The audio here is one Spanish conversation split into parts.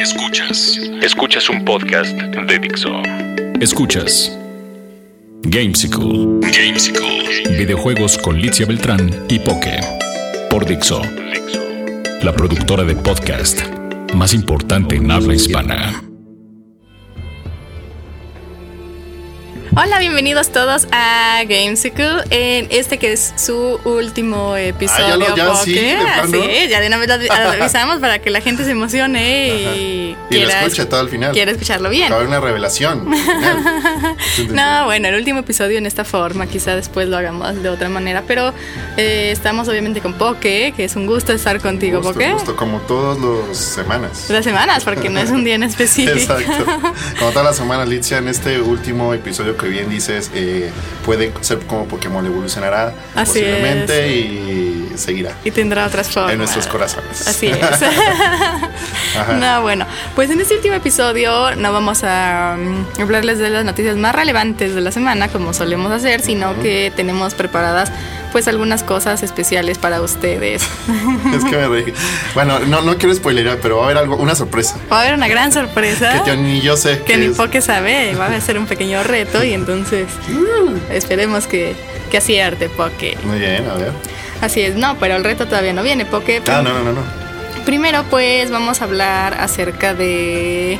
Escuchas. Escuchas un podcast de Dixo. Escuchas. Gamesicle. Gamesicle. Videojuegos con Licia Beltrán y Poke. Por Dixo. La productora de podcast más importante en habla hispana. Hola, bienvenidos todos a Gamesicle en este que es su último episodio. Ah, ya lo- ya sí, de plano. Así, ya de una vez lo avisamos para que la gente se emocione y, Y lo quiera, escuche todo al final. quiera escucharlo bien. Va a haber una revelación. No, bueno, el último episodio en esta forma, quizá después lo hagamos de otra manera, pero eh, estamos obviamente con Poke, que es un gusto estar contigo, Justo, Poke. justo, como todas las semanas. Las semanas, porque no es un día en específico. Exacto. Como todas las semanas, Litzia, en este último episodio que bien dices, eh, puede ser como Pokémon evolucionará Así posiblemente y seguirá Y tendrá otras formas. en nuestros corazones. Así es. No, bueno, pues en este último episodio no vamos a mm, hablarles de las noticias más relevantes de la semana, como solemos hacer, sino que tenemos preparadas pues algunas cosas especiales para ustedes. Es que me reí. Bueno, no, no quiero spoilerar, pero va a haber algo, una sorpresa. Va a haber una gran sorpresa. Que yo ni yo sé que ni es. Poke sabe, va a ser un pequeño reto y entonces Mm. esperemos que, que acierte Poke. Muy bien, a ver. Así es, no, pero el reto todavía no viene Poke. Ah, no, no, no, no. Primero, pues vamos a hablar acerca de.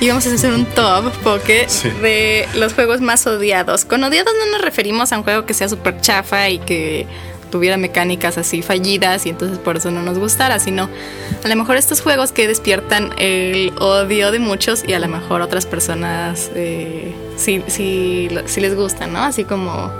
Y vamos a hacer un top, porque Sí. de los juegos más odiados. Con odiados no nos referimos a un juego que sea súper chafa y que tuviera mecánicas así fallidas y entonces por eso no nos gustara, sino a lo mejor estos juegos que despiertan el odio de muchos y a lo mejor otras personas eh, sí, sí, sí les gustan, ¿no? Así como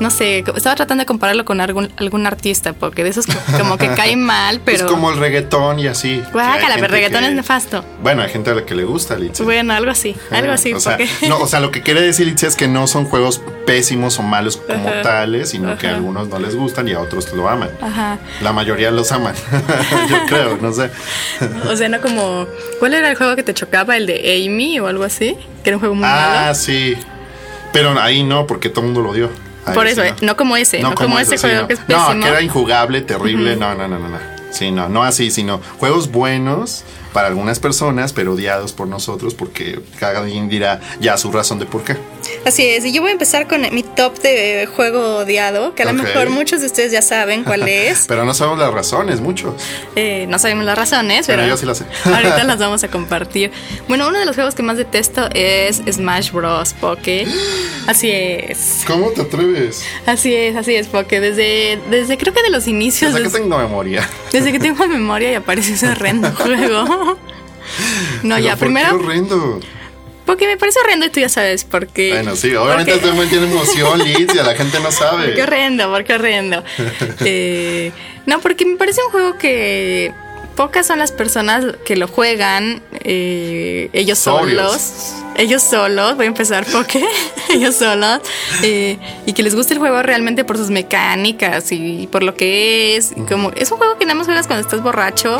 no sé, estaba tratando de compararlo con algún, algún artista, porque de esos co- como que caen mal, pero... Es como el reggaetón y así. Guácala, pero reggaetón que- es nefasto. Bueno, hay gente a la que le gusta, Litzia. Bueno, algo así, algo así. o, sea, porque- no, o sea, lo que quiere decir es que no son juegos pésimos o malos como Ajá. tales, sino que a algunos no les gustan y a otros lo aman. Ajá. La mayoría los aman. Yo creo, no sé. O sea, no como... ¿Cuál era el juego que te chocaba? ¿El de Amy o algo así? Que era un juego muy Ah, malo. sí. Pero ahí no, porque todo el mundo lo odió. Ahí Por eso, eh, no como ese, no, como, ese juego no. que es pésimo. No, que era injugable, terrible. No, no, no, no, no. Sí, no, no así, sino juegos buenos para algunas personas, pero odiados por nosotros, porque cada quien dirá ya su razón de por qué. Así es, y yo voy a empezar con mi top de juego odiado, que a lo Ok. mejor muchos de ustedes ya saben cuál es. Pero no sabemos las razones, muchos. Eh, no sabemos las razones, Pero pero yo sí las sé. ahorita las vamos a compartir. Bueno, uno de los juegos que más detesto es Smash Bros. Porque así es, ¿Cómo te atreves? así es, así es, porque desde, desde creo que de los inicios, Desde que des- tengo memoria. desde que tengo memoria y aparece ese horrendo juego. No, Pero ya, ¿por qué primero, horrendo. porque me parece horrendo y tú ya sabes por qué. Bueno, sí, obviamente Porque- momento tiene emoción, Liz, y a la gente no sabe. Qué horrendo, porque horrendo. Eh, no, porque me parece un juego que pocas son las personas que lo juegan eh, ellos Sobrios. solos. Ellos solos, voy a empezar porque ellos solos. eh, y que les guste el juego realmente por sus mecánicas y por lo que es. como Es un juego que nada más juegas cuando estás borracho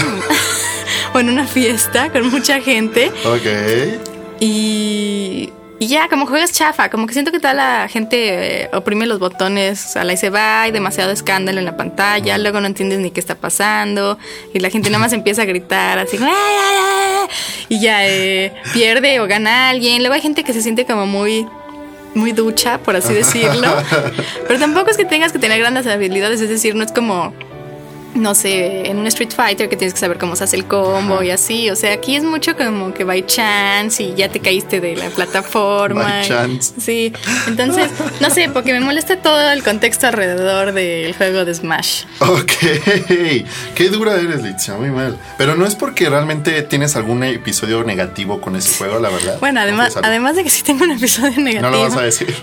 o en una fiesta con mucha gente. Ok. Y, y ya, como juegas chafa, como que siento que toda la gente eh, oprime los botones a la y se va, hay demasiado escándalo en la pantalla, luego no entiendes ni qué está pasando, y la gente nada más empieza a gritar así, "Ah, ah, ah", y ya eh, pierde o gana alguien. Luego hay gente que se siente como muy muy ducha, por así decirlo. Pero tampoco es que tengas que tener grandes habilidades, es decir, no es como no sé, en un Street Fighter que tienes que saber cómo se hace el combo y así. O sea, aquí es mucho como que by chance y ya te caíste de la plataforma. By chance. Sí, entonces, no sé, porque me molesta todo el contexto alrededor del juego de Smash. Ok, qué dura eres, Litzia, muy mal. Pero no es porque realmente tienes algún episodio negativo con ese juego, la verdad. Bueno, además, además de que sí tengo un episodio negativo. No lo vas a decir.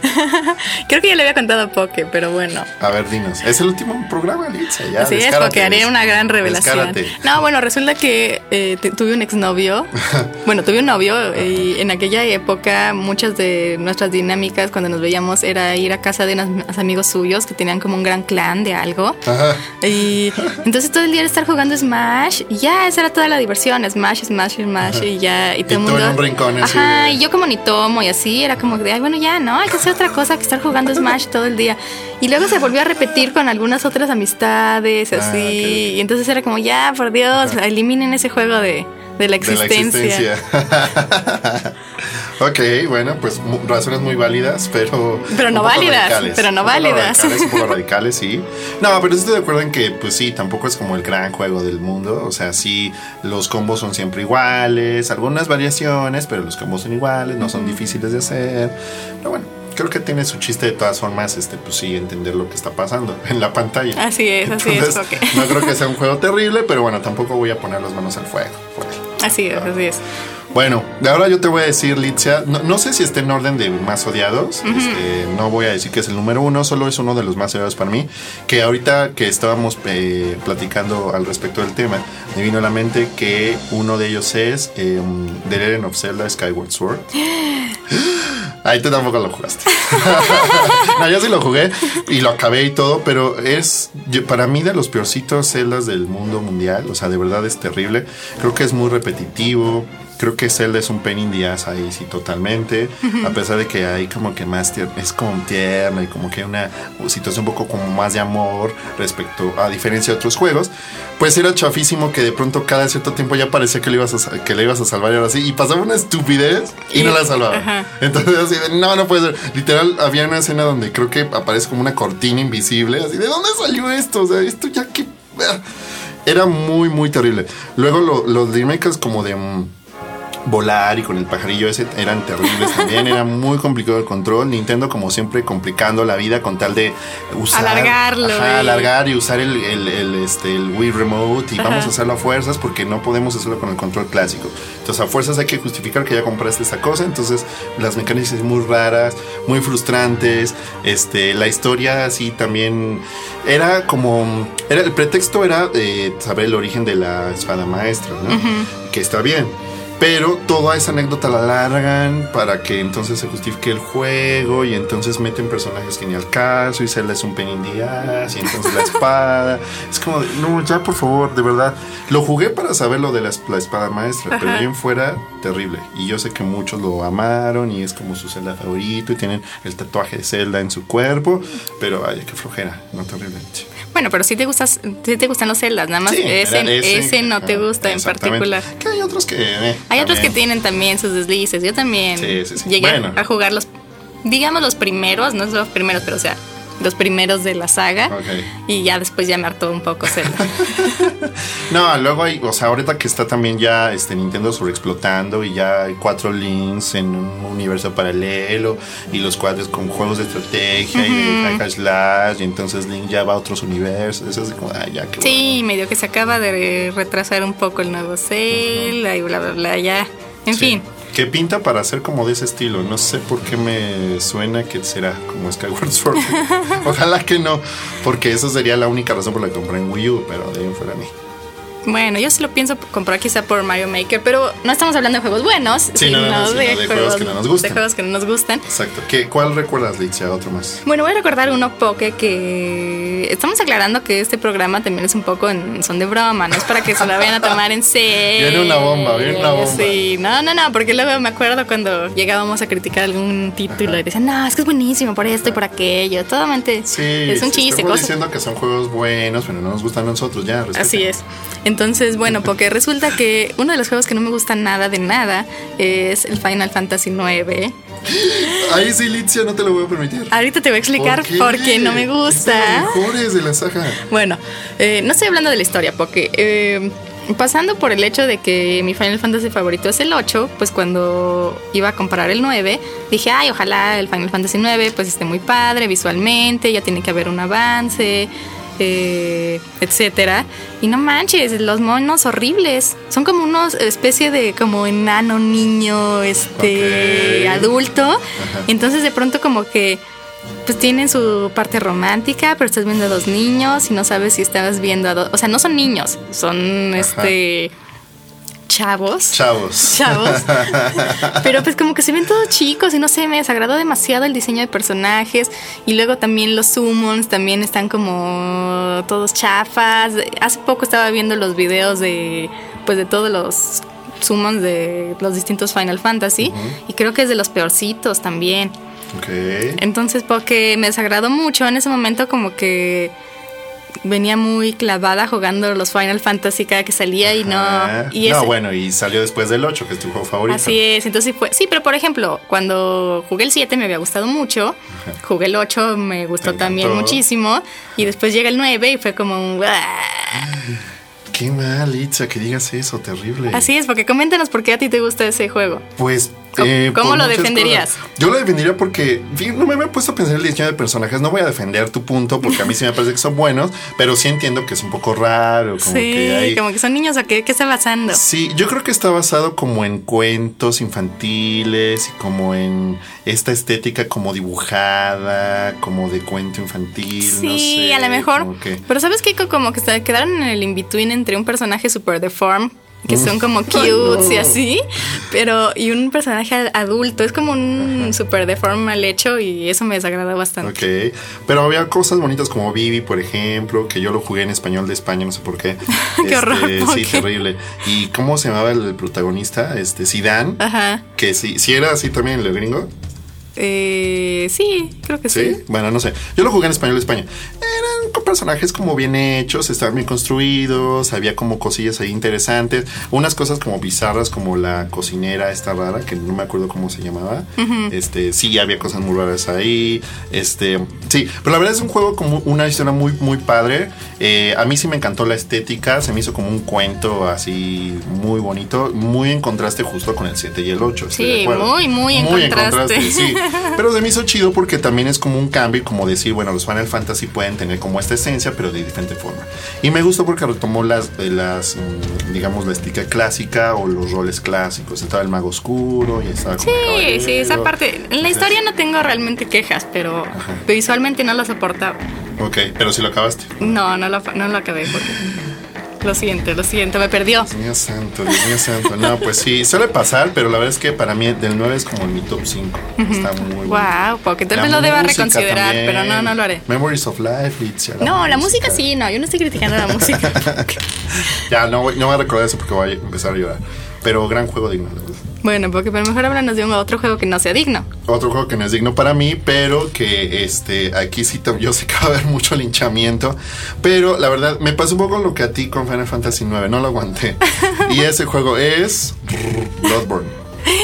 Creo que ya le había contado a Poke, pero bueno. A ver, dinos. Es el último programa, Litzia. Ya, Así es, porque haré una gran revelación. descárate. No, bueno, resulta que eh, tuve un exnovio. bueno, tuve un novio y en aquella época muchas de nuestras dinámicas cuando nos veíamos era ir a casa de unos amigos suyos que tenían como un gran clan de algo. Ajá. Y entonces todo el día era estar jugando Smash y ya, esa era toda la diversión, Smash, Smash, Smash y ya, y todo el mundo... en un rincón Ajá, y yo como ni tomo y así, era como de, ay, bueno, ya, no, hay que hacer otra cosa que estar jugando Smash todo el día. Y luego se volvió a repetir con algunas otras amistades, Ah, así. Y entonces era como, ya, por Dios, eliminen ese juego de, de la De la existencia. existencia. ok, bueno, pues razones muy válidas, pero. Pero no válidas, radicales. pero no válidas. Radicales, un poco radicales, sí. No, pero estoy de acuerdo en que, pues sí, tampoco es como el gran juego del mundo. O sea, sí, los combos son siempre iguales, algunas variaciones, pero los combos son iguales, no son difíciles de hacer. Pero bueno. Creo que tiene su chiste de todas formas, este, pues sí, entender lo que está pasando en la pantalla. Así es, así es. No creo que sea un juego terrible, pero bueno, tampoco voy a poner las manos al fuego. por él. Así es, así es. Bueno, de ahora yo te voy a decir, Litzia, no, no sé si esté en orden de más odiados, este, no voy a decir que es el número uno, solo es uno de los más odiados para mí, que ahorita que estábamos eh, platicando al respecto del tema, me vino a la mente que uno de ellos es eh, The Legend of Zelda Skyward Sword. Ahí tú tampoco lo jugaste. no, yo sí lo jugué y lo acabé y todo, pero es yo- para mí de los peorcitos celdas del mundo mundial. O sea, de verdad es terrible. Creo que es muy repetitivo. Creo que Zelda es un pain in the ass ahí, sí, totalmente. A pesar de que hay como que más es como tierno y como que una situación un poco como más de amor respecto a diferencia de otros juegos. Pues era chafísimo que de pronto cada cierto tiempo ya parecía que le ibas a, que le ibas a salvar y ahora sí. Y pasaba una estupidez y, Y- no la salvaba. ajá. Entonces así de, no, no puede ser. Literal, había una escena donde creo que aparece como una cortina invisible. Así, ¿de dónde salió esto? O sea, esto ya que... ah. Era muy, muy terrible. Luego lo- los remakes como de... volar y con el pajarillo ese eran terribles también. Era muy complicado el control. Nintendo, como siempre, complicando la vida con tal de usar. Alargarlo, Ajá, y- alargar y usar el, el- el, este, el Wii Remote. Y Ajá. vamos a hacerlo a fuerzas porque no podemos hacerlo con el control clásico. Entonces, a fuerzas hay que justificar que ya compraste esta cosa. Entonces, las mecánicas son muy raras, muy frustrantes. Este, la historia así también era como. Era, el pretexto era eh, saber el origen de la espada maestra, ¿no? Que está bien. Pero toda esa anécdota la alargan para que entonces se justifique el juego y entonces meten personajes que ni al caso y Zelda es un pen in the ass, y entonces la espada. Es como, de, no, ya por favor, de verdad. Lo jugué para saber lo de la, es- la espada maestra, pero bien fuera, terrible. Y yo sé que muchos lo amaron y es como su Zelda favorito y tienen el tatuaje de Zelda en su cuerpo, pero ay, qué flojera, no terrible. Sí. Bueno, pero si te gustas, sí te gustan los celdas, nada más Sí, ese, ese, no te gusta en particular. Que hay otros que... eh, Hay otros que tienen también sus deslices. Yo también Sí, sí, sí. llegué Bueno. a jugar los, digamos los primeros, no los primeros, pero o sea, los primeros de la saga. Ok. Y ya después ya me hartó un poco Zelda. No, luego hay, o sea, ahorita que está también ya este Nintendo sobreexplotando y ya hay cuatro links en un universo paralelo y los cuates con juegos de estrategia y de hack and slash y entonces Link ya va a otros universos. Eso es como, ay, ya que sí, medio que se acaba de retrasar un poco el nuevo Zelda y bla, bla, bla, ya. En fin. Que pinta para ser como de ese estilo. No sé por qué me suena que será como Skyward Sword. Ojalá que no, porque eso sería la única razón por la que compré en Wii U, pero de ahí en fuera ni. Bueno, yo sí lo pienso comprar quizá por Mario Maker, pero no estamos hablando de juegos buenos, Sí, no, no, no, sino de juegos que no nos gustan. De juegos que no nos gustan. Exacto. ¿Qué, ¿Cuál recuerdas, Litzia? Otro más. Bueno, voy a recordar uno poke que estamos aclarando que este programa también es un poco en son de broma, no es para que se lo vayan a tomar en serio. Viene una bomba, viene una bomba. Sí, no, no, no, porque luego me acuerdo cuando llegábamos a criticar algún título y decían, no, es que es buenísimo por esto y por aquello. Totalmente Sí, es un sí, chiste, estamos diciendo que son juegos buenos, pero no nos gustan a nosotros ya. respeten. Así es. Entonces, bueno, porque resulta que uno de los juegos que no me gusta nada de nada es el Final Fantasy IX. Ahí sí, Litzia, no te lo voy a permitir. Ahorita te voy a explicar por qué, no me gusta. mejores de la saga. Bueno, eh, no estoy hablando de la historia, porque eh, pasando por el hecho de que mi Final Fantasy favorito es el 8, pues cuando iba a comprar el 9, dije, ay, ojalá el Final Fantasy 9 pues esté muy padre visualmente, ya tiene que haber un avance. Eh, etcétera y no manches los monos horribles son como unos especie de como enano niño este adulto entonces de pronto como que pues tienen su parte romántica, pero estás viendo a dos niños y no sabes si estabas viendo a dos. O sea, no son niños, son este. Chavos. Chavos. Chavos. Pero pues como que se ven todos chicos y no sé, me desagradó demasiado el diseño de personajes. Y luego también los summons también están como todos chafas. Hace poco estaba viendo los videos de pues de todos los summons de los distintos Final Fantasy. Y creo que es de los peorcitos también. Ok. Entonces, porque me desagradó mucho en ese momento, como que venía muy clavada jugando los Final Fantasy cada que salía y no. Y no, ese- bueno, y salió después del 8, que es tu juego favorito. Así es, entonces fue. Sí, pero por ejemplo, cuando jugué el 7 me había gustado mucho, jugué el 8 me gustó también muchísimo, y después llega el 9 y fue como un. Qué mal, Itza, que digas eso, terrible. Así es, porque coméntanos por qué a ti te gusta ese juego. Pues. ¿Cómo- eh, cómo lo defenderías? cosas. Yo lo defendería porque no me había puesto a pensar en el diseño de personajes. No voy a defender tu punto porque a mí sí me parece que son buenos, pero sí entiendo que es un poco raro. Como sí, que hay, como que son niños o qué, qué está basando. Sí, yo creo que está basado como en cuentos infantiles y como en esta estética como dibujada, como de cuento infantil. Sí, no sé, a lo mejor. que- Pero ¿sabes qué? Como que se quedaron en el in-between entre un personaje super deformed, que son como cutes y así, pero y un personaje ad- adulto. Es como un super deformed mal hecho y eso me desagradó bastante. Ok, pero había cosas bonitas como Vivi, por ejemplo, que yo lo jugué en español de España, no sé por qué. Qué horror, ¿por Sí, terrible. ¿Y cómo se llamaba el protagonista? Este, Zidane. Ajá. Que sí, sí era así también el gringo. Eh, sí, creo que sí. ¿Sí? Bueno, no sé. Yo lo jugué en español de España. Eran con personajes como bien hechos, estaban bien construidos, había como cosillas ahí interesantes. Unas cosas como bizarras, como la cocinera esta rara, que no me acuerdo cómo se llamaba. Este, sí, había cosas muy raras ahí. Este, sí, pero la verdad es un juego como una historia muy, muy padre. Eh, a mí sí me encantó la estética, se me hizo como un cuento así muy bonito, muy en contraste justo con el 7 y el 8. estoy Sí, muy, muy en contraste. sí. Pero se me hizo chido porque también es como un cambio y como decir, bueno, los Final Fantasy pueden tener como esta esencia, pero de diferente forma. Y me gustó porque retomó las, de las mm, digamos, la estética clásica o los roles clásicos. Estaba el mago oscuro y estaba como Sí, sí, esa parte. En la historia no tengo realmente quejas, pero visualmente no lo soportaba. Ok, pero si lo acabaste. No, no lo, no lo acabé porque. Lo siento, lo siento, me perdió. Dios mío santo, Dios mío santo. No, pues sí, suele pasar, pero la verdad es que para mí del 9 es como mi top 5. Está muy bueno. Wow, porque tal vez lo deba reconsiderar, también. pero no, no lo haré. Memories of Life, Litzia, No, la música sí, no, yo no estoy criticando la música. Ya, no, no voy a recordar eso porque voy a empezar a llorar. Pero gran juego digno. Bueno, porque pero mejor háblanos de un otro juego que no sea digno. Otro juego que no es digno para mí, pero que este aquí sí yo sé que va a haber mucho linchamiento. Pero la verdad, me pasó un poco lo que a ti con Final Fantasy IX, no lo aguanté. Y ese juego es Bloodborne.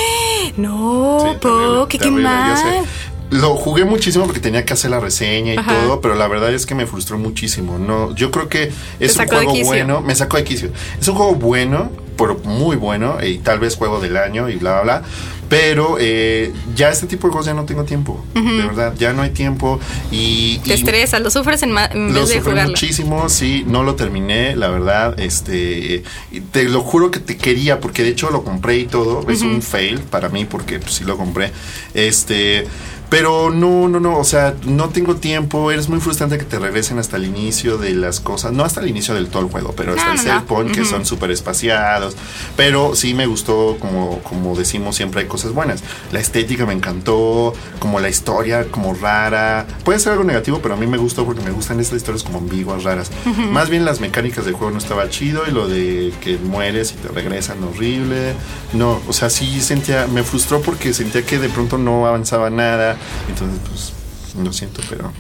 No, Sí, po, terrible, que qué terrible, mal. Lo jugué muchísimo porque tenía que hacer la reseña y Ajá. todo, pero la verdad es que me frustró muchísimo. No, yo creo que es un juego bueno, me sacó de quicio. Es un juego bueno, pero muy bueno, y tal vez juego del año y bla bla bla. Pero eh, ya este tipo de cosas ya no tengo tiempo. De verdad, ya no hay tiempo. Y, Te y estresas, lo sufres en, en lo vez de jugarlo. muchísimo, sí, no lo terminé, la verdad, este, te lo juro que te quería, porque de hecho lo compré y todo, es un fail para mí, porque pues, sí lo compré, este, pero no, no, no, o sea, no tengo tiempo, es muy frustrante que te regresen hasta el inicio de las cosas, no hasta el inicio del todo el juego, pero hasta No, el no, point, que son súper espaciados, pero sí me gustó, como, como decimos, siempre hay cosas buenas, la estética me encantó, como la historia, como rara, puede ser algo negativo, pero a mí me gustó porque me gustan estas historias como ambiguas, raras, más bien las mecánicas del juego no estaba chido y lo de que mueres y te regresan horrible, no, o sea, sí sentía, me frustró porque sentía que de pronto no avanzaba nada, entonces pues lo siento, pero...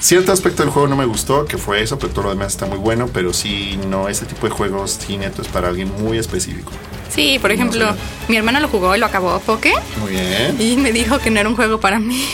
Cierto aspecto del juego no me gustó, que fue eso, pero todo lo demás está muy bueno, pero sí, no, este tipo de juegos sí neto es para alguien muy específico. Sí, por ejemplo, mi hermano lo jugó y lo acabó, Poké. Muy bien. Y me dijo que no era un juego para mí.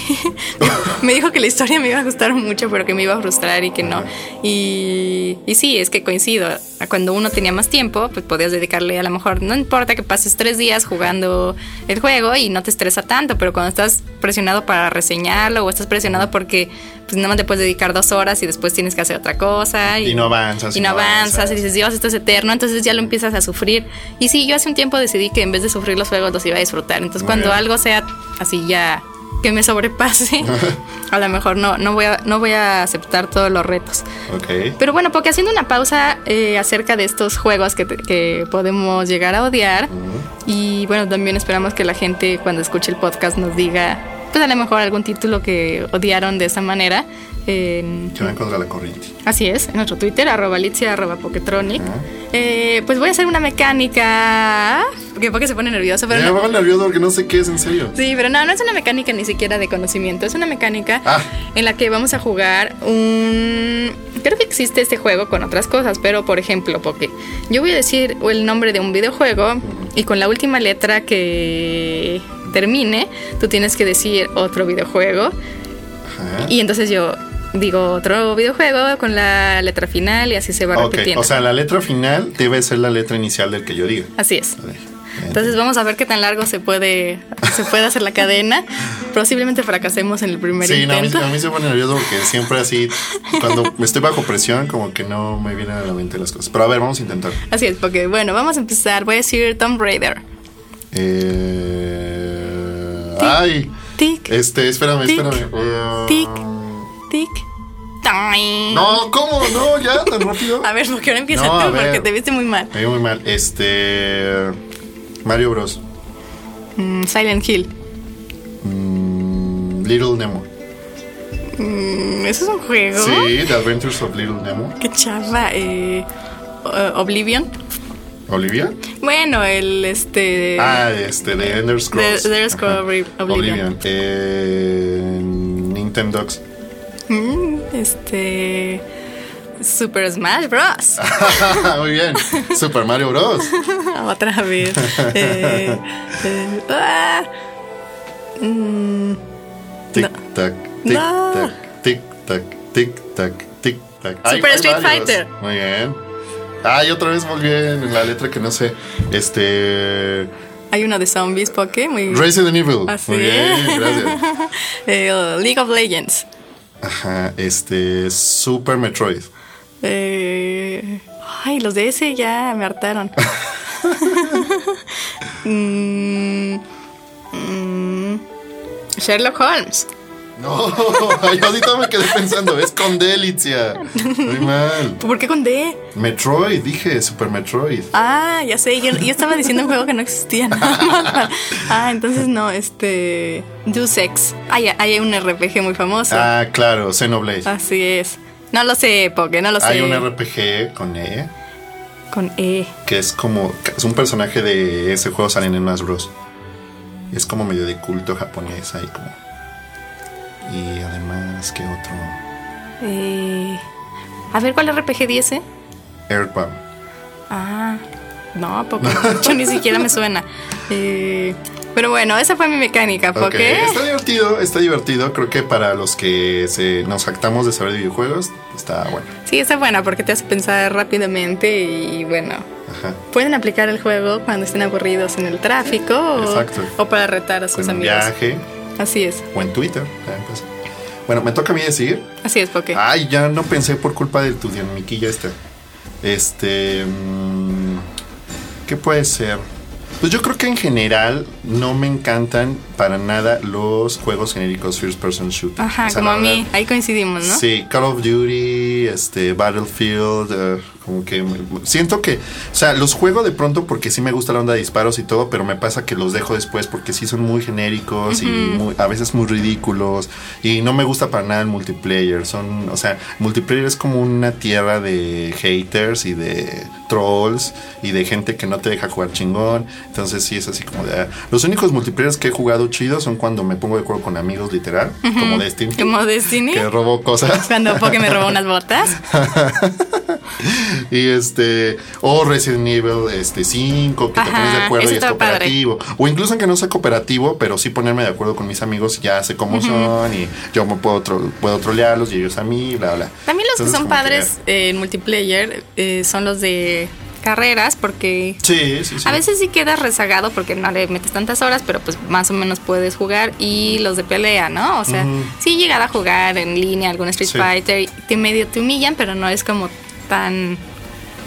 me dijo que la historia me iba a gustar mucho, pero que me iba a frustrar y que no. Y, y sí, es que coincido. Cuando uno tenía más tiempo, pues podías dedicarle a lo mejor, no importa que pases tres días jugando el juego y no te estresa tanto, pero cuando estás presionado para reseñarlo o estás presionado porque pues nada más te puedes dedicar dos horas y después tienes que hacer otra cosa. Y no avanzas, Y no avanzas y dices, Dios, esto es eterno, entonces ya lo empiezas a sufrir. Y sí, yo hace un tiempo decidí que en vez de sufrir los juegos los iba a disfrutar. Entonces Muy cuando bien. algo sea así ya que me sobrepase, a lo mejor no, no, voy a, no voy a aceptar todos los retos. Ok. Pero bueno, porque haciendo una pausa eh, acerca de estos juegos que, que podemos llegar a odiar, y bueno, también esperamos que la gente cuando escuche el podcast nos diga, pues a lo mejor algún título que odiaron de esa manera. en- Que van contra la corriente. Así es, en nuestro Twitter, arroba litzia, arroba poketronic. Eh, pues voy a hacer una mecánica porque porque se pone nervioso, pero Me no. nervioso porque no sé qué es en serio. Sí, pero no, no es una mecánica ni siquiera de conocimiento, es una mecánica Ah. en la que vamos a jugar un... Creo que existe este juego con otras cosas, pero por ejemplo, porque yo voy a decir el nombre de un videojuego y con la última letra que termine, tú tienes que decir otro videojuego Ajá. y entonces yo digo otro videojuego con la letra final y así se va Ok, repitiendo. o sea, la letra final debe ser la letra inicial del que yo diga. así es. A ver, Entonces vamos a ver qué tan largo se puede se puede hacer la cadena. Posiblemente fracasemos en el primer Sí, no, a mí, intento. a mí se pone nervioso porque siempre así, cuando estoy bajo presión, como que no me vienen a la mente las cosas. Pero a ver, vamos a intentar. Así es, porque bueno, vamos a empezar. Voy a decir Tomb Raider. Eh, ay, Tic, este, espérame, Tic, espérame. Tic. tic. Toing. No, ¿cómo? No, ya, tan rápido. A ver, porque ahora empieza No, tú, porque te viste muy mal. Me muy mal. Este. Mario Bros. Mm, Silent Hill. Mm, Little Nemo. Mm, ¿Eso es un juego? Sí, The Adventures of Little Nemo. Qué chava. Eh, uh, Oblivion. Olivia. Bueno, el este. Ah, este, de Ender Scrolls. The- The Scrolls Ajá. Obli- Oblivion. Eh, Nintendox. mm, este. Super Smash Bros. Muy bien. Super Mario Bros. Otra vez. Eh, eh, ah. Mm, Tic tac, tic No. tac, tic tac, tic tac, tic tac. Super Street varios. Fighter. Muy bien. Ay, otra vez volví en la letra que no sé. Este. hay uno de zombies, Poké. Muy. Resident Evil. Así Muy bien, gracias. Eh, League of Legends. Ajá, este. Super Metroid. Eh, ay, los de ese ya me hartaron. Mm, mm, Sherlock Holmes. No, yo ahorita me quedé pensando, es con Delicia. Muy mal. ¿Por qué con D? Metroid, dije, Super Metroid. Ah, ya sé, yo, yo estaba diciendo un juego que no existía. nada más. ah, entonces no, este. Deus Ex. Ah, ya, hay un RPG muy famoso. Ah, claro, Xenoblade. Así es. No lo sé, Poké, no lo sé. Hay un RPG con E, Con E. que es como, es un personaje de ese juego salen en Smash Bros. Es como medio de culto japonés ahí como. Y además, ¿qué otro? Eh, a ver, ¿cuál RPG 10? eh? Earthbound. Ah, no. Yo ni siquiera me suena. Eh, pero bueno, esa fue mi mecánica, Poké. está divertido, está divertido. Creo que para los que se, nos jactamos de saber de videojuegos, está bueno. Sí, está buena porque te hace pensar rápidamente y bueno. Ajá. Pueden aplicar el juego cuando estén aburridos en el tráfico o, para retar a sus En un amigos. viaje Así es, o en Twitter. también pasa. Bueno, me toca a mí decir. así es, Poké. Ay, ya no pensé por culpa de tu dinamiquilla esta. Este. mm, ¿Qué puede ser? Pues yo creo que en general no me encantan para nada los juegos genéricos first person shooter. Ajá, O sea, como a mí, ahí coincidimos, ¿no? Sí, Call of Duty, este, Battlefield, eh, como que siento que, o sea, los juego de pronto porque sí me gusta la onda de disparos y todo, pero me pasa que los dejo después porque sí son muy genéricos y muy- a veces muy ridículos y no me gusta para nada el multiplayer. Son, o sea, multiplayer es como una tierra de haters y de trolls y de gente que no te deja jugar chingón. Entonces sí es así como de, los únicos multiplayers que he jugado chidos son cuando me pongo de acuerdo con amigos literal, como Destiny Como Destiny. que robó cosas. Cuando Poké me robó unas botas. y este, o Resident Evil este 5, que te Ajá, pones de acuerdo y es padre. cooperativo. O incluso aunque no sea cooperativo, pero sí ponerme de acuerdo con mis amigos, ya sé cómo son y yo me puedo, tro- puedo trolearlos y ellos a mí, bla, bla. También los que son padres eh, en multiplayer eh, son los de carreras porque Sí, sí, sí. a veces sí quedas rezagado porque no le metes tantas horas, pero pues más o menos puedes jugar. Y los de pelea, ¿no? O sea, sí llegar a jugar en línea algún Street. Fighter te medio te humillan, pero no es como tan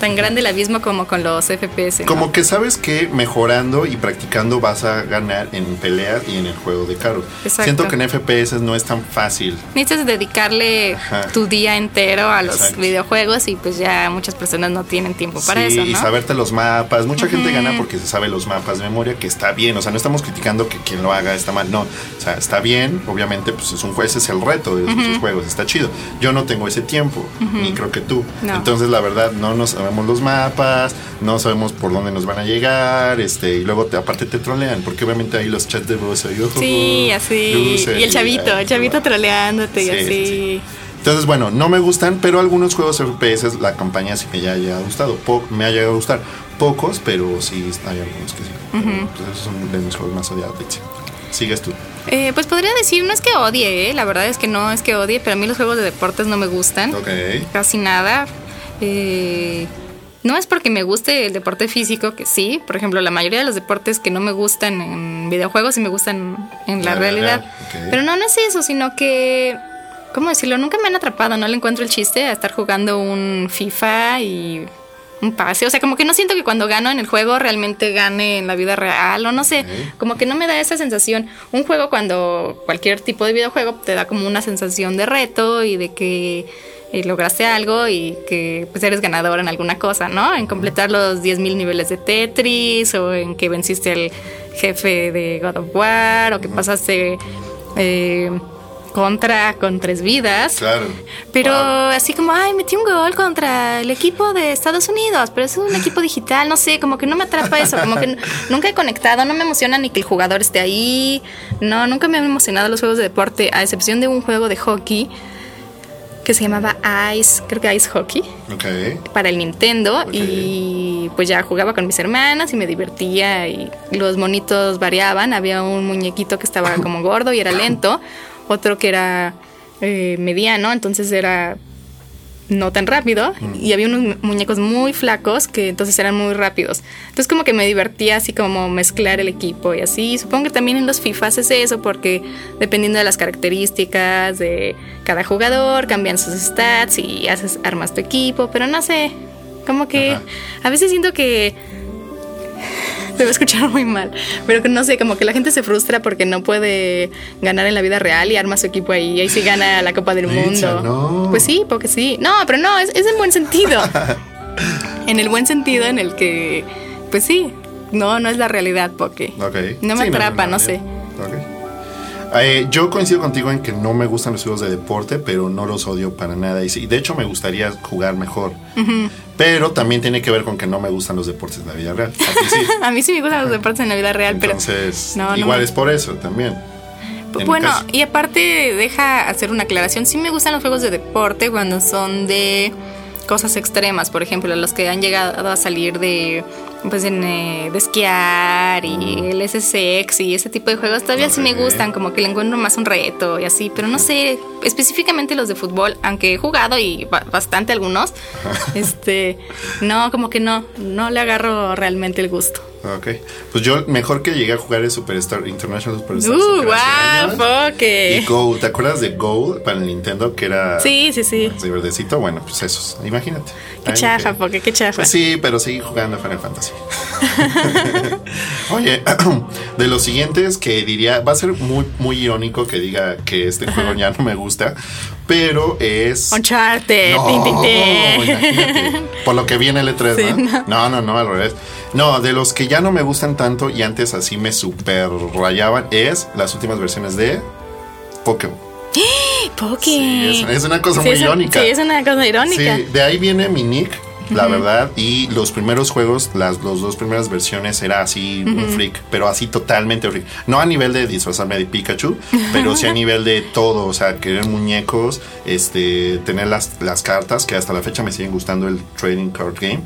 tan grande el abismo como con los FPS. ¿no? Como que sabes que mejorando y practicando vas a ganar en peleas y en el juego de carros. Exacto. Siento que en FPS no es tan fácil. Necesitas dedicarle Ajá. tu día entero a los Exacto. videojuegos y pues ya muchas personas no tienen tiempo para sí, eso, y ¿no? saberte los mapas. Mucha gente gana porque se sabe los mapas de memoria, que está bien. O sea, no estamos criticando que quien lo haga está mal. No, o sea, está bien. Obviamente, pues es un juez, es el reto de esos juegos. Está chido. Yo no tengo ese tiempo, ni creo que tú. No. Entonces, la verdad, no nos los mapas, no sabemos por dónde nos van a llegar, este, y luego te, aparte te trolean, porque obviamente hay los chats de voz ahí, ojo, Sí, así. luces, y el chavito, el chavito troleándote y Sí, así. sí, sí. Entonces, bueno, no me gustan, pero algunos juegos FPS la campaña sí me ya haya gustado. Po- me ha llegado a gustar. Pocos, pero sí hay algunos que sí. Pero, pues, esos son de mis juegos más odiados, Betsy. Sigues tú. Eh, pues podría decir, no es que odie, ¿eh? la verdad es que no es que odie, pero a mí los juegos de deportes no me gustan. Ok. Casi nada. Eh, no es porque me guste el deporte físico, que sí. Por ejemplo, la mayoría de los deportes que no me gustan en videojuegos sí me gustan en la realidad. Pero no, no es eso, sino que... ¿Cómo decirlo? Nunca me han atrapado, no le encuentro el chiste a estar jugando un FIFA y un pase. O sea, como que no siento que cuando gano en el juego realmente gane en la vida real, o no sé, como que no me da esa sensación. Un juego cuando cualquier tipo de videojuego te da como una sensación de reto y de que eh, lograste algo y que pues eres ganador en alguna cosa, ¿no? En completar los 10.000 niveles de Tetris o en que venciste al jefe de God of War o que pasaste eh, contra con tres vidas. Claro. Pero Wow. así como, ay, metí un gol contra el equipo de Estados Unidos, pero es un equipo digital, no sé, como que no me atrapa eso, como que nunca he conectado, no me emociona ni que el jugador esté ahí, no, nunca me han emocionado los juegos de deporte, a excepción de un juego de hockey que se llamaba Ice, creo que Ice Hockey, Ok. para el Nintendo y pues ya jugaba con mis hermanas y me divertía y los monitos variaban. Había un muñequito que estaba como gordo y era lento, otro que era eh, mediano, entonces era no tan rápido y había unos mu- muñecos muy flacos que entonces eran muy rápidos. Entonces como que me divertía así como mezclar el equipo y así. Supongo que también en los FIFAs es eso porque dependiendo de las características de cada jugador cambian sus stats y haces armas tu equipo, pero no sé, como que Ajá. a veces siento que se va a escuchar muy mal, pero que no sé, como que la gente se frustra porque no puede ganar en la vida real y arma su equipo ahí y ahí sí gana la Copa del Mundo. no. Pues sí, porque sí. No, pero no, es, es en buen sentido. en el buen sentido en el que, pues sí, no, no es la realidad, porque no me Sí, atrapa, no, sé. Eh, yo coincido contigo en que no me gustan los juegos de deporte, pero no los odio para nada. Y de hecho, me gustaría jugar mejor. Pero también tiene que ver con que no me gustan los deportes en la vida real. A ti sí. A mí sí me gustan los deportes en la vida real, Entonces, pero no, no igual me- es por eso también. Bueno, y aparte deja hacer una aclaración. Sí me gustan los juegos de deporte cuando son de cosas extremas, por ejemplo, los que han llegado a salir de pues en, eh, de esquiar y el SSX y ese tipo de juegos todavía sí me gustan, como que le encuentro más un reto y así, pero no sé, específicamente los de fútbol, aunque he jugado y ba- bastante algunos, este, no, como que no, no le agarro realmente el gusto. Ok. Pues yo mejor que llegué a jugar es Superstar International Superstar. Uh, guau, Poke. Y Go, ¿te acuerdas de Go para el Nintendo que era Sí, sí, sí. de verdecito? Bueno, pues esos, imagínate. Qué Ay, chafa, que- porque qué chafa. Pues sí, pero seguí jugando Final Fantasy. Oye, de los siguientes que diría, va a ser muy, muy irónico que diga que este juego ya no me gusta, pero es... Uncharted, No, tin, tin. imagínate. Por lo que viene el E3, Sí, ¿no? no, no, no, al revés. No, de los que ya no me gustan tanto y antes así me super rayaban es las últimas versiones de Pokémon. Poke. Sí, es, es una cosa Sí, muy es- irónica. Sí, es una cosa irónica. Sí, de ahí viene mi nick, la verdad. Y los primeros juegos, las los dos primeras versiones, era así un freak, pero así totalmente freak. No a nivel de disfrazarme de Pikachu, pero sí a nivel de todo. O sea, querer muñecos, este, tener las, las cartas, que hasta la fecha me siguen gustando el Trading Card Game.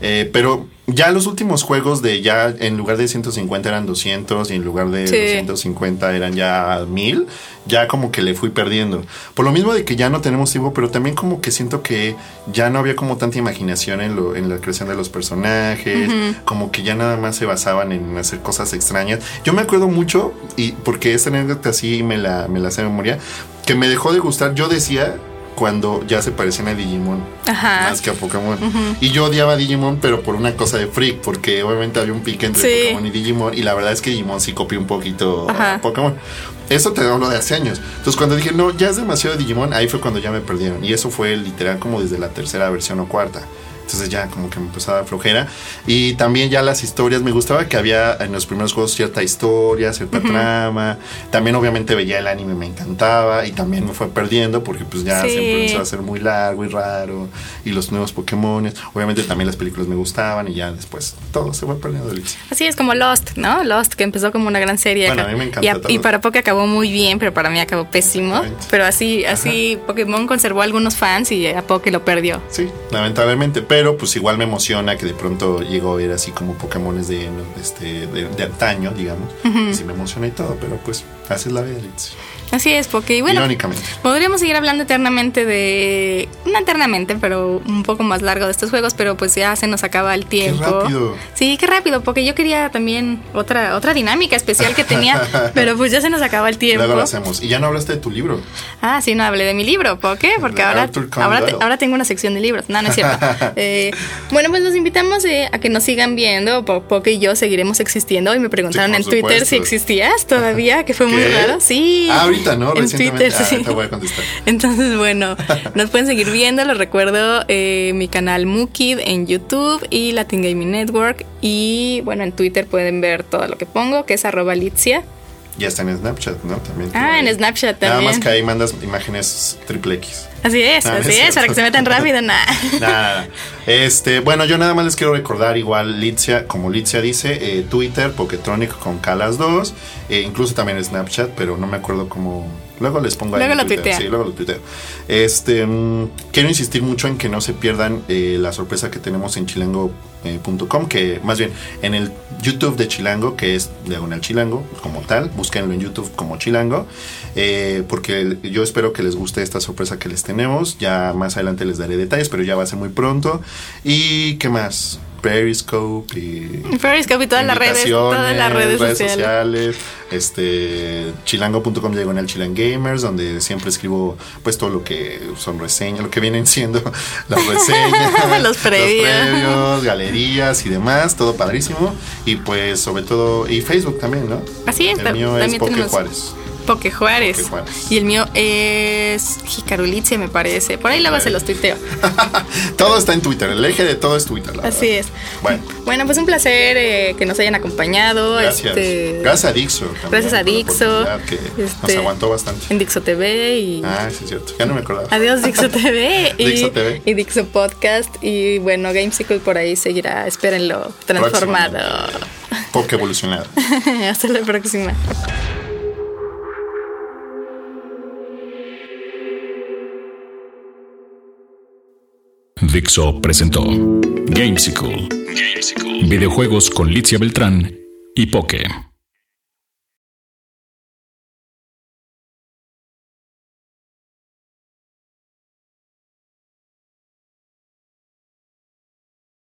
Eh, pero ya los últimos juegos de ya en lugar de 150 eran 200 y en lugar de Sí. 250 eran ya 1000, ya como que le fui perdiendo. Por lo mismo de que ya no tenemos tiempo, pero también como que siento que ya no había como tanta imaginación en, lo, en la creación de los personajes, como que ya nada más se basaban en hacer cosas extrañas. Yo me acuerdo mucho, y porque esta anécdota sí me la, me la sé de memoria, que me dejó de gustar, yo decía cuando ya se parecían a Digimon Ajá. más que a Pokémon. Y yo odiaba a Digimon, pero por una cosa de freak, porque obviamente había un pique entre Sí. Pokémon y Digimon, y la verdad es que Digimon sí copió un poquito Ajá. a Pokémon. Eso te hablo de hace años. Entonces cuando dije, no, ya es demasiado Digimon, ahí fue cuando ya me perdieron. Y eso fue literal como desde la tercera versión o cuarta. Entonces ya como que me empezó a flojera. Y también ya las historias, me gustaba que había en los primeros juegos cierta historia, cierta trama. También obviamente veía el anime, me encantaba. Y también me fue perdiendo porque pues ya Sí. siempre empezó a ser muy largo y raro. Y los nuevos Pokémon. Obviamente también las películas me gustaban y ya después todo se fue perdiendo. Así es como Lost, ¿no? Lost, que empezó como una gran serie. Bueno, a mí me encanta y, a- y para Poké acabó muy bien, pero para mí acabó pésimo. Pero así, así Pokémon conservó a algunos fans y a Poké lo perdió. Sí, lamentablemente, pero pues igual me emociona que de pronto llego a ver así como Pokémones de, este, de, de antaño, digamos. Y sí me emociona y todo, pero pues así es la vida, Litz. Así es. Y bueno, Irónicamente. podríamos seguir hablando eternamente de. No eternamente, pero un poco más largo de estos juegos, pero pues ya se nos acaba el tiempo. rápido. Sí, qué rápido, porque yo quería también otra, otra dinámica especial que tenía, pero pues ya se nos acaba el tiempo. Luego lo hacemos. Y ya no hablaste de tu libro. Ah, sí, no hablé de mi libro, ¿por qué? Porque De ahora, ahora, te- Doyle. ahora tengo una sección de libros. No, no es cierto. Eh, bueno, pues los invitamos eh, a que nos sigan viendo. Po- Poke y yo seguiremos existiendo. Hoy me preguntaron Sí, en Twitter si existías todavía, que fue muy ¿Qué? raro. Sí. Ah, En. Twitter, Ah, sí. ahorita voy a contestar. Entonces, bueno, nos pueden seguir viendo. Les recuerdo eh, mi canal Mukid en YouTube y Latin Gaming Network. Y bueno, en Twitter pueden ver todo lo que pongo, que es arroba Litzia. Ya está en Snapchat, ¿no? También. Ah, en Snapchat Nada también. más que ahí mandas imágenes triple X. Así es, Ah, así es es, para que se metan rápido, nada. Nada. Este, bueno, yo nada más les quiero recordar igual Litzia, como Litzia dice, eh, Twitter, Poketronic con Calas 2, eh, incluso también Snapchat, pero no me acuerdo cómo. Luego les pongo ahí. Luego lo Twitter. Sí, luego lo tuiteo. Este, mm, quiero insistir mucho en que no se pierdan eh, la sorpresa que tenemos en chilango.com, que más bien en el YouTube de Chilango, que es Diagonal Chilango, como tal, búsquenlo en YouTube como Chilango, eh, porque yo espero que les guste esta sorpresa que les tenemos. Ya más adelante les daré detalles, pero ya va a ser muy pronto. ¿Y qué más? Periscope y Periscope y todas las redes, todas las redes, invitaciones, sociales. sociales, este chilango.com diagonal chilangamers donde siempre escribo pues todo lo que son reseñas lo que vienen siendo las reseñas Los previos. premios, galerías y demás todo padrísimo y pues sobre todo y Facebook también no Así es, el mío es Poke tenemos- Juárez Poke Juárez. Y el mío es Jicarulice, me parece. Por ahí luego se los tuiteo. todo está en Twitter el eje de todo es Twitter la Así verdad. es. bueno Bueno, pues un placer eh, que nos hayan acompañado. gracias este, gracias a Dixo también gracias a Dixo. que nos este, aguantó bastante En Dixo TV y. ah sí es cierto ya no me acordaba Adiós Dixo TV y, Dixo TV. y Dixo Podcast y bueno, Gamesicle por ahí seguirá, espérenlo, transformado. Poke evolucionado Hasta la próxima. Dixo presentó Gamesicle. Videojuegos con Litzia Beltrán y Poke.